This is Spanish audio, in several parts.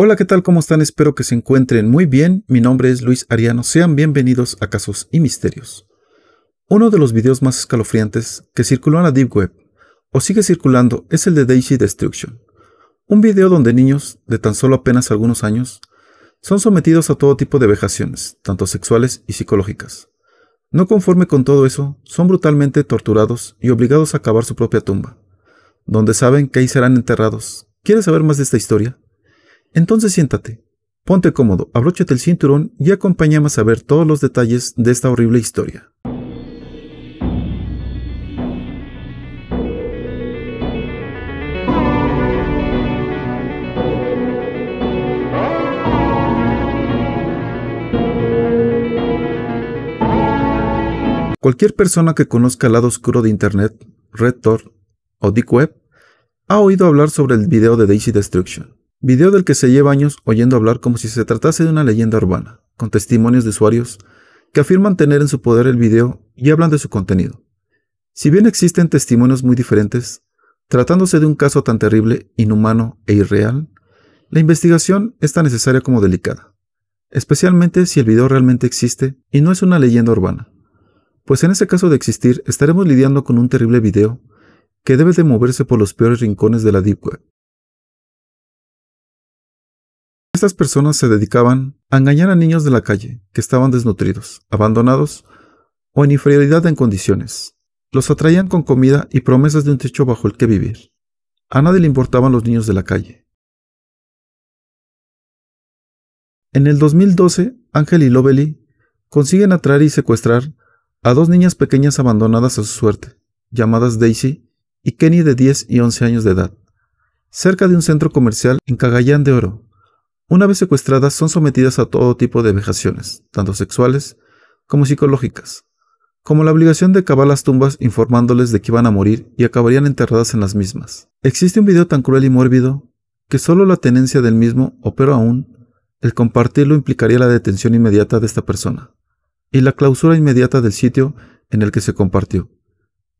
Hola, ¿qué tal? ¿Cómo están? Espero que se encuentren muy bien. Mi nombre es Luis Ariano. Sean bienvenidos a Casos y Misterios. Uno de los videos más escalofriantes que circuló en la Deep Web, o sigue circulando, es el de Daisy Destruction. Un video donde niños, de tan solo apenas algunos años, son sometidos a todo tipo de vejaciones, tanto sexuales y psicológicas. No conforme con todo eso, son brutalmente torturados y obligados a cavar su propia tumba, donde saben que ahí serán enterrados. ¿Quieres saber más de esta historia? Entonces siéntate, ponte cómodo, abróchate el cinturón y acompáñame a ver todos los detalles de esta horrible historia. Cualquier persona que conozca el lado oscuro de Internet, Red Tor o Deep Web, ha oído hablar sobre el video de Daisy Destruction. Video del que se lleva años oyendo hablar como si se tratase de una leyenda urbana, con testimonios de usuarios que afirman tener en su poder el video y hablan de su contenido. Si bien existen testimonios muy diferentes, tratándose de un caso tan terrible, inhumano e irreal, la investigación es tan necesaria como delicada, especialmente si el video realmente existe y no es una leyenda urbana, pues en ese caso de existir estaremos lidiando con un terrible video que debe de moverse por los peores rincones de la Deep Web. Estas personas se dedicaban a engañar a niños de la calle que estaban desnutridos, abandonados o en inferioridad en condiciones. Los atraían con comida y promesas de un techo bajo el que vivir. A nadie le importaban los niños de la calle. En el 2012, Ángel y Lovely consiguen atraer y secuestrar a dos niñas pequeñas abandonadas a su suerte, llamadas Daisy y Kenny de 10 y 11 años de edad, cerca de un centro comercial en Cagayán de Oro, una vez secuestradas son sometidas a todo tipo de vejaciones, tanto sexuales como psicológicas, como la obligación de cavar las tumbas informándoles de que iban a morir y acabarían enterradas en las mismas. Existe un video tan cruel y mórbido que solo la tenencia del mismo, o pero aún, el compartirlo implicaría la detención inmediata de esta persona y la clausura inmediata del sitio en el que se compartió.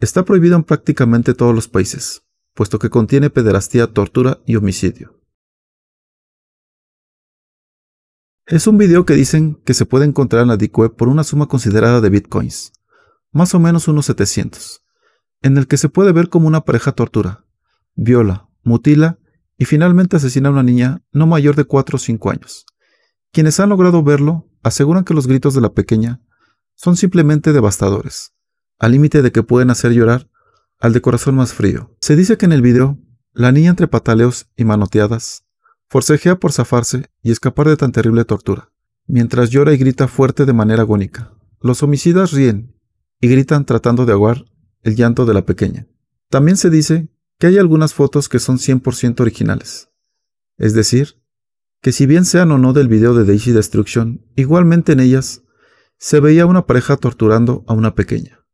Está prohibido en prácticamente todos los países, puesto que contiene pederastía, tortura y homicidio. Es un video que dicen que se puede encontrar en la Deep Web por una suma considerada de bitcoins, más o menos unos 700, en el que se puede ver como una pareja tortura, viola, mutila y finalmente asesina a una niña no mayor de 4 o 5 años. Quienes han logrado verlo aseguran que los gritos de la pequeña son simplemente devastadores, al límite de que pueden hacer llorar al de corazón más frío. Se dice que en el video, la niña entre pataleos y manoteadas Forcejea por zafarse y escapar de tan terrible tortura, mientras llora y grita fuerte de manera agónica. Los homicidas ríen y gritan tratando de aguar el llanto de la pequeña. También se dice que hay algunas fotos que son 100% originales. Es decir, que si bien sean o no del video de Daisy Destruction, igualmente en ellas se veía una pareja torturando a una pequeña.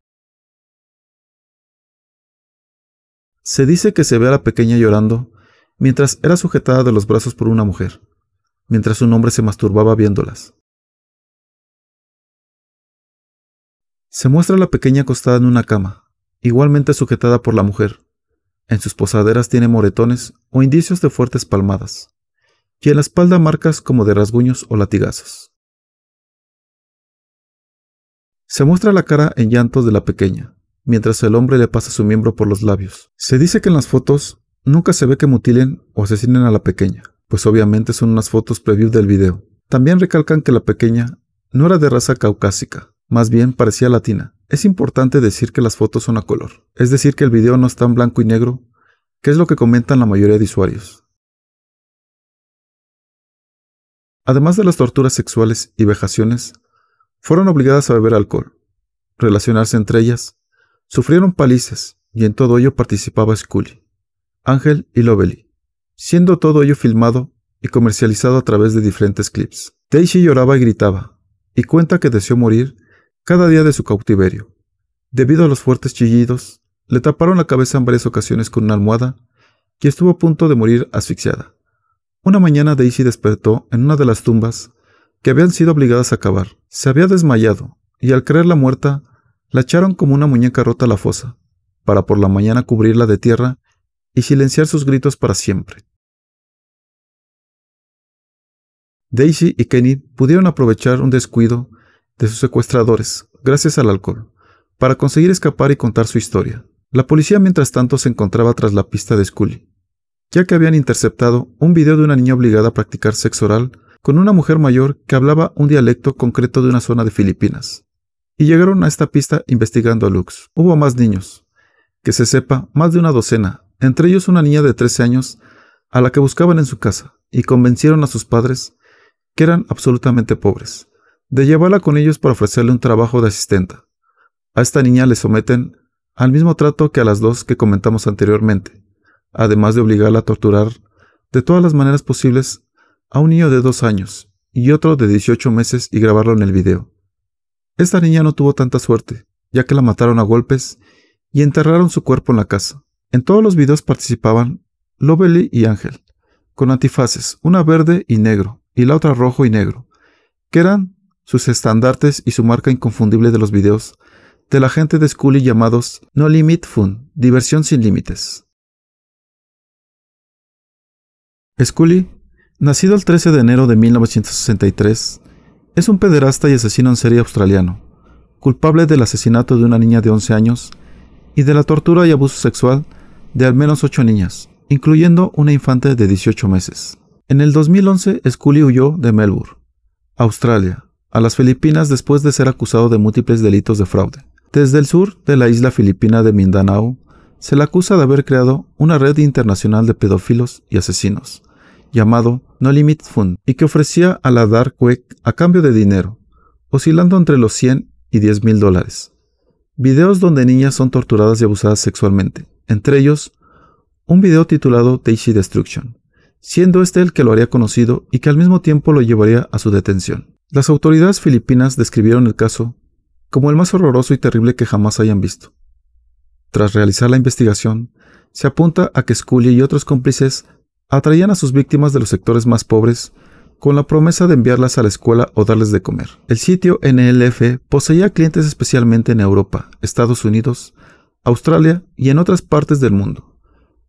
Se dice que se ve a la pequeña llorando mientras era sujetada de los brazos por una mujer, mientras un hombre se masturbaba viéndolas. Se muestra a la pequeña acostada en una cama, igualmente sujetada por la mujer. En sus posaderas tiene moretones o indicios de fuertes palmadas, y en la espalda marcas como de rasguños o latigazos. Se muestra la cara en llantos de la pequeña, mientras el hombre le pasa su miembro por los labios. Se dice que en las fotos Nunca se ve que mutilen o asesinen a la pequeña, pues obviamente son unas fotos preview del video. También recalcan que la pequeña no era de raza caucásica, más bien parecía latina. Es importante decir que las fotos son a color, es decir que el video no está en blanco y negro, que es lo que comentan la mayoría de usuarios. Además de las torturas sexuales y vejaciones, fueron obligadas a beber alcohol, relacionarse entre ellas, sufrieron palices y en todo ello participaba Scully. Ángel y Lovely, siendo todo ello filmado y comercializado a través de diferentes clips. Daisy lloraba y gritaba, y cuenta que deseó morir cada día de su cautiverio. Debido a los fuertes chillidos, le taparon la cabeza en varias ocasiones con una almohada y estuvo a punto de morir asfixiada. Una mañana Daisy despertó en una de las tumbas que habían sido obligadas a cavar. Se había desmayado y al creerla muerta, la echaron como una muñeca rota a la fosa, para por la mañana cubrirla de tierra y silenciar sus gritos para siempre. Daisy y Kenny pudieron aprovechar un descuido de sus secuestradores, gracias al alcohol, para conseguir escapar y contar su historia. La policía mientras tanto se encontraba tras la pista de Scully, ya que habían interceptado un video de una niña obligada a practicar sexo oral con una mujer mayor que hablaba un dialecto concreto de una zona de Filipinas. Y llegaron a esta pista investigando a Lux. Hubo más niños. Que se sepa, más de una docena, entre ellos una niña de 13 años, a la que buscaban en su casa, y convencieron a sus padres, que eran absolutamente pobres, de llevarla con ellos para ofrecerle un trabajo de asistenta. A esta niña le someten al mismo trato que a las dos que comentamos anteriormente, además de obligarla a torturar de todas las maneras posibles a un niño de dos años y otro de 18 meses y grabarlo en el video. Esta niña no tuvo tanta suerte, ya que la mataron a golpes y enterraron su cuerpo en la casa. En todos los videos participaban Lovely y Ángel, con antifaces, una verde y negro y la otra rojo y negro, que eran sus estandartes y su marca inconfundible de los videos de la gente de Scully llamados No Limit Fun, diversión sin límites. Scully, nacido el 13 de enero de 1963, es un pederasta y asesino en serie australiano, culpable del asesinato de una niña de 11 años y de la tortura y abuso sexual de al menos 8 niñas, incluyendo una infante de 18 meses. En el 2011, Scully huyó de Melbourne, Australia, a las Filipinas después de ser acusado de múltiples delitos de fraude. Desde el sur de la isla filipina de Mindanao, se le acusa de haber creado una red internacional de pedófilos y asesinos, llamado No Limit Fund, y que ofrecía a la Dark Web a cambio de dinero, oscilando entre los 100 y 10 mil dólares. Videos donde niñas son torturadas y abusadas sexualmente, entre ellos un video titulado Daisy Destruction, siendo este el que lo haría conocido y que al mismo tiempo lo llevaría a su detención. Las autoridades filipinas describieron el caso como el más horroroso y terrible que jamás hayan visto. Tras realizar la investigación, se apunta a que Scully y otros cómplices atraían a sus víctimas de los sectores más pobres con la promesa de enviarlas a la escuela o darles de comer. El sitio NLF poseía clientes especialmente en Europa, Estados Unidos, Australia y en otras partes del mundo.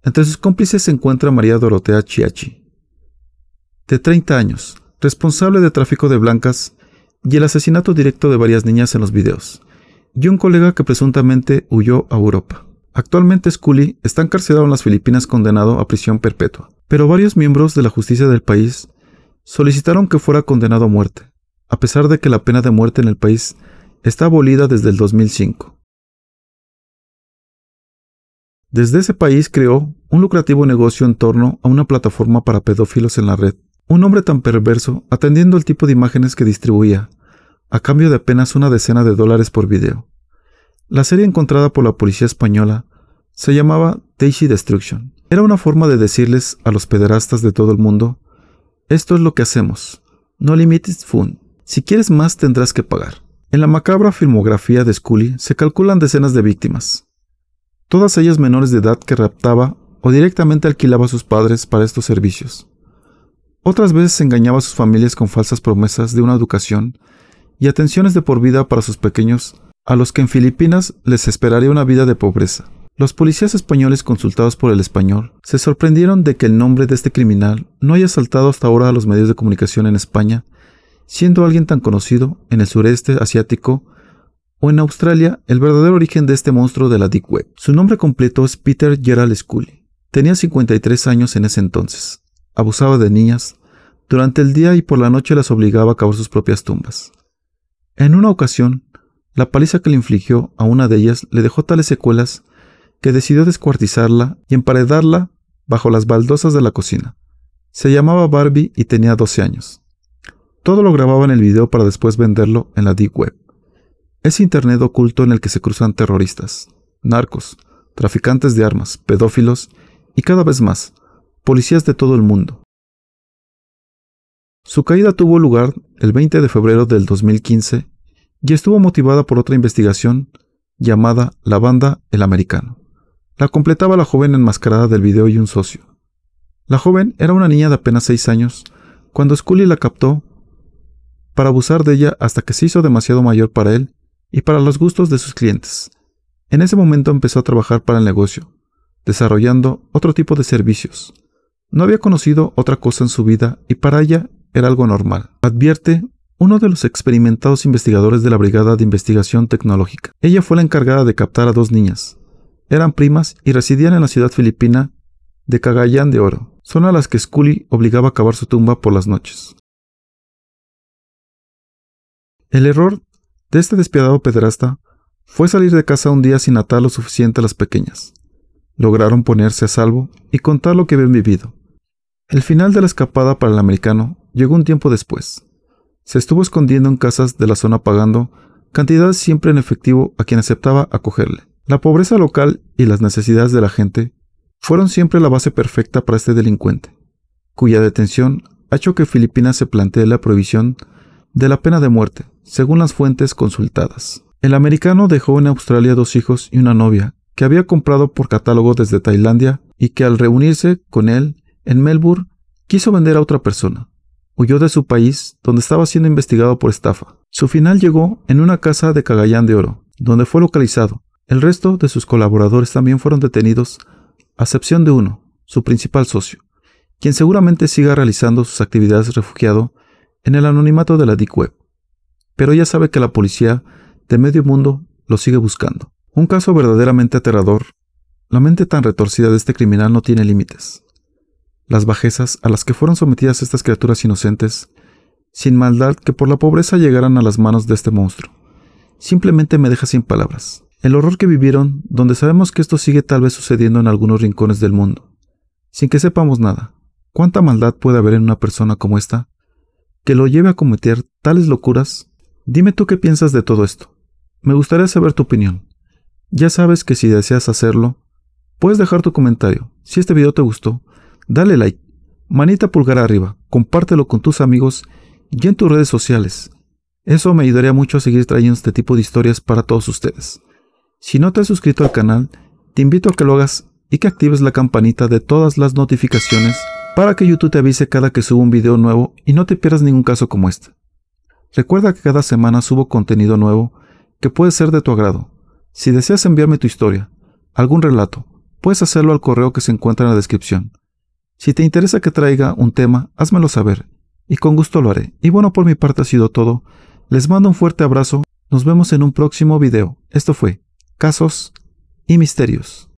Entre sus cómplices se encuentra María Dorotea Chiachi, de 30 años, responsable de tráfico de blancas y el asesinato directo de varias niñas en los videos, y un colega que presuntamente huyó a Europa. Actualmente Scully está encarcelado en las Filipinas condenado a prisión perpetua, pero varios miembros de la justicia del país solicitaron que fuera condenado a muerte, a pesar de que la pena de muerte en el país está abolida desde el 2005. Desde ese país creó un lucrativo negocio en torno a una plataforma para pedófilos en la red, un hombre tan perverso atendiendo el tipo de imágenes que distribuía, a cambio de apenas una decena de dólares por video. La serie encontrada por la policía española se llamaba Daisy Destruction. Era una forma de decirles a los pederastas de todo el mundo, esto es lo que hacemos, no limites fun, si quieres más tendrás que pagar. En la macabra filmografía de Scully se calculan decenas de víctimas, todas ellas menores de edad que raptaba o directamente alquilaba a sus padres para estos servicios. Otras veces engañaba a sus familias con falsas promesas de una educación y atenciones de por vida para sus pequeños, a los que en Filipinas les esperaría una vida de pobreza. Los policías españoles consultados por el español se sorprendieron de que el nombre de este criminal no haya saltado hasta ahora a los medios de comunicación en España, siendo alguien tan conocido en el sureste asiático en Australia el verdadero origen de este monstruo de la Deep Web. Su nombre completo es Peter Gerald Scully. Tenía 53 años en ese entonces abusaba de niñas, durante el día y por la noche las obligaba a cavar sus propias tumbas. En una ocasión, la paliza que le infligió a una de ellas le dejó tales secuelas que decidió descuartizarla y emparedarla bajo las baldosas de la cocina. Se llamaba Barbie y tenía 12 años. Todo lo grababa en el video para después venderlo en la Deep Web. Es Internet oculto en el que se cruzan terroristas, narcos, traficantes de armas, pedófilos y cada vez más, policías de todo el mundo. Su caída tuvo lugar el 20 de febrero del 2015 y estuvo motivada por otra investigación llamada La Banda El Americano. La completaba la joven enmascarada del video y un socio. La joven era una niña de apenas 6 años cuando Scully la captó para abusar de ella hasta que se hizo demasiado mayor para él y para los gustos de sus clientes. En ese momento empezó a trabajar para el negocio, desarrollando otro tipo de servicios, no había conocido otra cosa en su vida y para ella era algo normal. Advierte uno de los experimentados investigadores de la Brigada de Investigación Tecnológica. Ella fue la encargada de captar a dos niñas. Eran primas y residían en la ciudad filipina de Cagayán de Oro. Son a las que Scully obligaba a cavar su tumba por las noches. El error de este despiadado pederasta fue salir de casa un día sin atar lo suficiente a las pequeñas. Lograron ponerse a salvo y contar lo que habían vivido. El final de la escapada para el americano llegó un tiempo después. Se estuvo escondiendo en casas de la zona pagando cantidades siempre en efectivo a quien aceptaba acogerle. La pobreza local y las necesidades de la gente fueron siempre la base perfecta para este delincuente, cuya detención ha hecho que Filipinas se plantee la prohibición de la pena de muerte, según las fuentes consultadas. El americano dejó en Australia dos hijos y una novia que había comprado por catálogo desde Tailandia y que al reunirse con él en Melbourne quiso vender a otra persona. Huyó de su país, donde estaba siendo investigado por estafa. Su final llegó en una casa de Cagayán de Oro, donde fue localizado. El resto de sus colaboradores también fueron detenidos, a excepción de uno, su principal socio, quien seguramente siga realizando sus actividades refugiado en el anonimato de la Deep Web. Pero ya sabe que la policía de medio mundo lo sigue buscando. Un caso verdaderamente aterrador. La mente tan retorcida de este criminal no tiene límites las bajezas a las que fueron sometidas estas criaturas inocentes, sin maldad que por la pobreza llegaran a las manos de este monstruo. Simplemente me deja sin palabras. El horror que vivieron, donde sabemos que esto sigue tal vez sucediendo en algunos rincones del mundo, sin que sepamos nada. ¿Cuánta maldad puede haber en una persona como esta que lo lleve a cometer tales locuras? Dime tú qué piensas de todo esto. Me gustaría saber tu opinión. Ya sabes que si deseas hacerlo, puedes dejar tu comentario. Si este video te gustó, Dale like, manita pulgar arriba, compártelo con tus amigos y en tus redes sociales. Eso me ayudaría mucho a seguir trayendo este tipo de historias para todos ustedes. Si no te has suscrito al canal, te invito a que lo hagas y que actives la campanita de todas las notificaciones para que YouTube te avise cada que subo un video nuevo y no te pierdas ningún caso como este. Recuerda que cada semana subo contenido nuevo que puede ser de tu agrado. Si deseas enviarme tu historia, algún relato, puedes hacerlo al correo que se encuentra en la descripción. Si te interesa que traiga un tema, házmelo saber, y con gusto lo haré. Y bueno, por mi parte ha sido todo. Les mando un fuerte abrazo. Nos vemos en un próximo video. Esto fue Casos y Misterios.